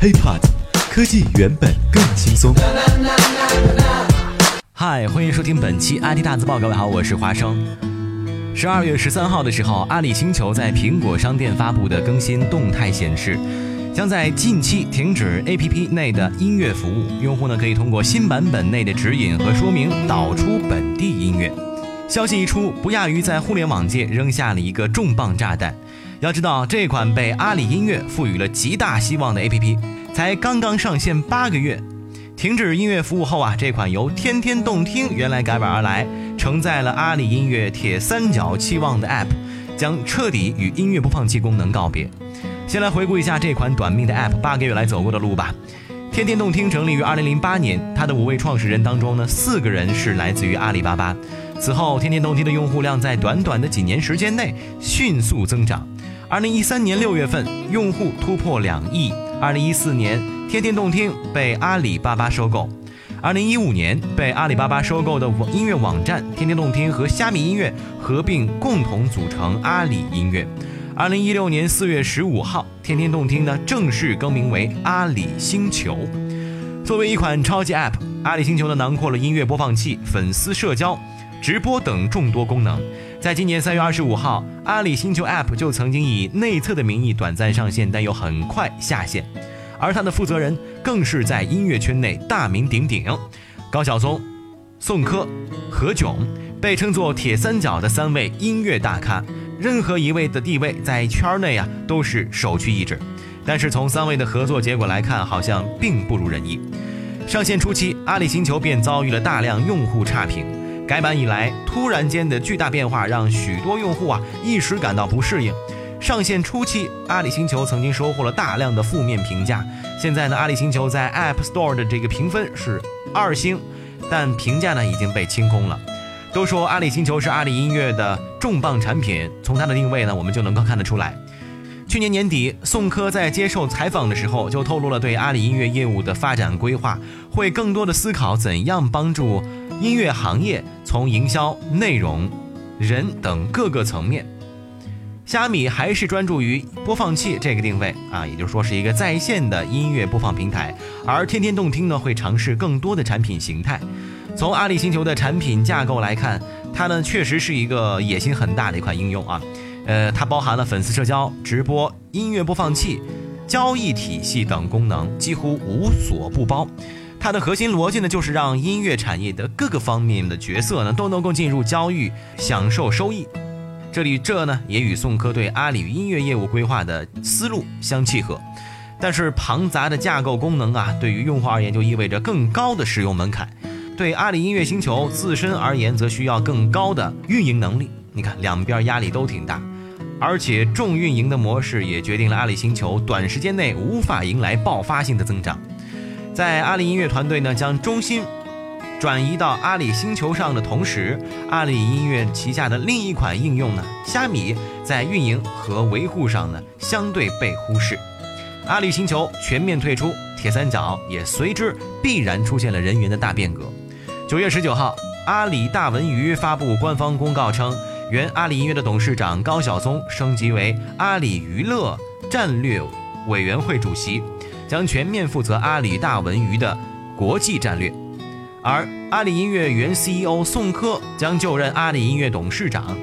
HiPod，科技原本更轻松。嗨，欢迎收听本期 IT 大字报。各位好，我是华生。十二月十三号的时候，阿里星球在苹果商店发布的更新动态显示，将在近期停止 APP 内的音乐服务。用户呢可以通过新版本内的指引和说明导出本地音乐。消息一出，不亚于在互联网界扔下了一个重磅炸弹。要知道，这款被阿里音乐赋予了极大希望的 APP，才刚刚上线八个月，停止音乐服务后啊，这款由天天动听原来改版而来，承载了阿里音乐铁三角期望的 App，将彻底与音乐播放器功能告别。先来回顾一下这款短命的 App 八个月来走过的路吧。天天动听成立于2008年，它的五位创始人当中呢，四个人是来自于阿里巴巴。此后，天天动听的用户量在短短的几年时间内迅速增长。二零一三年六月份，用户突破两亿。二零一四年，天天动听被阿里巴巴收购。二零一五年，被阿里巴巴收购的网音乐网站天天动听和虾米音乐合并，共同组成阿里音乐。二零一六年四月十五号，天天动听呢正式更名为阿里星球。作为一款超级 App，阿里星球呢囊括了音乐播放器、粉丝社交、直播等众多功能。在今年三月二十五号，阿里星球 App 就曾经以内测的名义短暂上线，但又很快下线。而它的负责人更是在音乐圈内大名鼎鼎，高晓松、宋柯、何炅，被称作铁三角的三位音乐大咖，任何一位的地位在圈内啊都是首屈一指。但是从三位的合作结果来看，好像并不如人意。上线初期，阿里星球便遭遇了大量用户差评。改版以来，突然间的巨大变化让许多用户啊一时感到不适应。上线初期，阿里星球曾经收获了大量的负面评价。现在呢，阿里星球在 App Store 的这个评分是二星，但评价呢已经被清空了。都说阿里星球是阿里音乐的重磅产品，从它的定位呢，我们就能够看得出来。去年年底，宋柯在接受采访的时候就透露了对阿里音乐业务的发展规划，会更多的思考怎样帮助。音乐行业从营销、内容、人等各个层面，虾米还是专注于播放器这个定位啊，也就是说是一个在线的音乐播放平台。而天天动听呢，会尝试更多的产品形态。从阿里星球的产品架构来看，它呢确实是一个野心很大的一款应用啊。呃，它包含了粉丝社交、直播、音乐播放器、交易体系等功能，几乎无所不包。它的核心逻辑呢，就是让音乐产业的各个方面的角色呢，都能够进入交易，享受收益。这里这呢，也与宋柯对阿里音乐业务规划的思路相契合。但是庞杂的架构功能啊，对于用户而言就意味着更高的使用门槛；对阿里音乐星球自身而言，则需要更高的运营能力。你看，两边压力都挺大，而且重运营的模式也决定了阿里星球短时间内无法迎来爆发性的增长。在阿里音乐团队呢将中心转移到阿里星球上的同时，阿里音乐旗下的另一款应用呢虾米在运营和维护上呢相对被忽视。阿里星球全面退出，铁三角也随之必然出现了人员的大变革。九月十九号，阿里大文娱发布官方公告称，原阿里音乐的董事长高晓松升级为阿里娱乐战略委员会主席。将全面负责阿里大文娱的国际战略，而阿里音乐原 CEO 宋柯将就任阿里音乐董事长，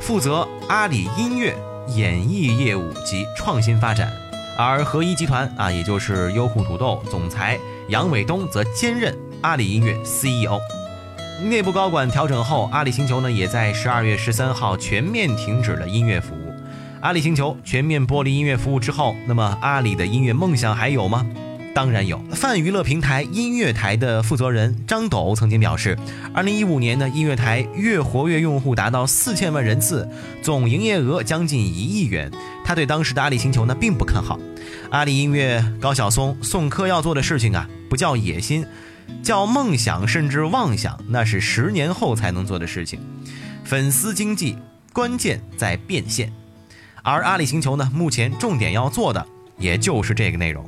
负责阿里音乐演艺业务及创新发展。而合一集团啊，也就是优酷土豆总裁杨伟东则兼任阿里音乐 CEO。内部高管调整后，阿里星球呢也在十二月十三号全面停止了音乐服务。阿里星球全面剥离音乐服务之后，那么阿里的音乐梦想还有吗？当然有。泛娱乐平台音乐台的负责人张斗曾经表示，二零一五年的音乐台月活跃用户达到四千万人次，总营业额将近一亿元。他对当时的阿里星球呢并不看好。阿里音乐高晓松、宋柯要做的事情啊，不叫野心，叫梦想，甚至妄想，那是十年后才能做的事情。粉丝经济关键在变现。而阿里星球呢，目前重点要做的也就是这个内容。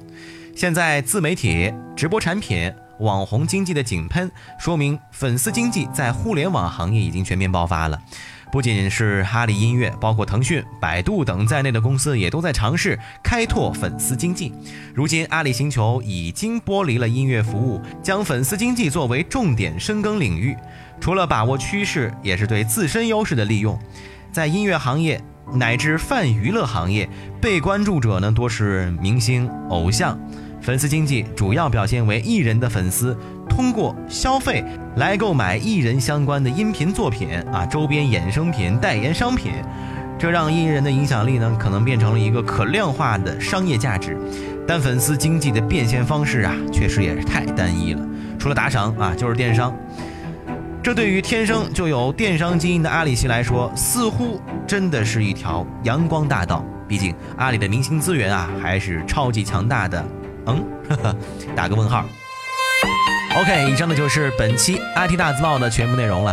现在自媒体、直播产品、网红经济的井喷，说明粉丝经济在互联网行业已经全面爆发了。不仅是阿里音乐，包括腾讯、百度等在内的公司也都在尝试开拓粉丝经济。如今，阿里星球已经剥离了音乐服务，将粉丝经济作为重点深耕领域。除了把握趋势，也是对自身优势的利用。在音乐行业乃至泛娱乐行业，被关注者呢多是明星、偶像。粉丝经济主要表现为艺人的粉丝通过消费来购买艺人相关的音频作品啊、周边衍生品、代言商品，这让艺人的影响力呢可能变成了一个可量化的商业价值。但粉丝经济的变现方式啊，确实也是太单一了，除了打赏啊，就是电商。这对于天生就有电商基因的阿里系来说，似乎真的是一条阳光大道。毕竟阿里的明星资源啊，还是超级强大的。嗯，呵呵，打个问号。OK，以上的就是本期 IT 大字报的全部内容了，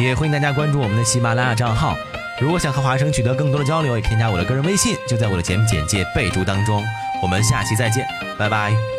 也欢迎大家关注我们的喜马拉雅账号。如果想和华生取得更多的交流，也添加我的个人微信，就在我的节目简介备注当中。我们下期再见，拜拜。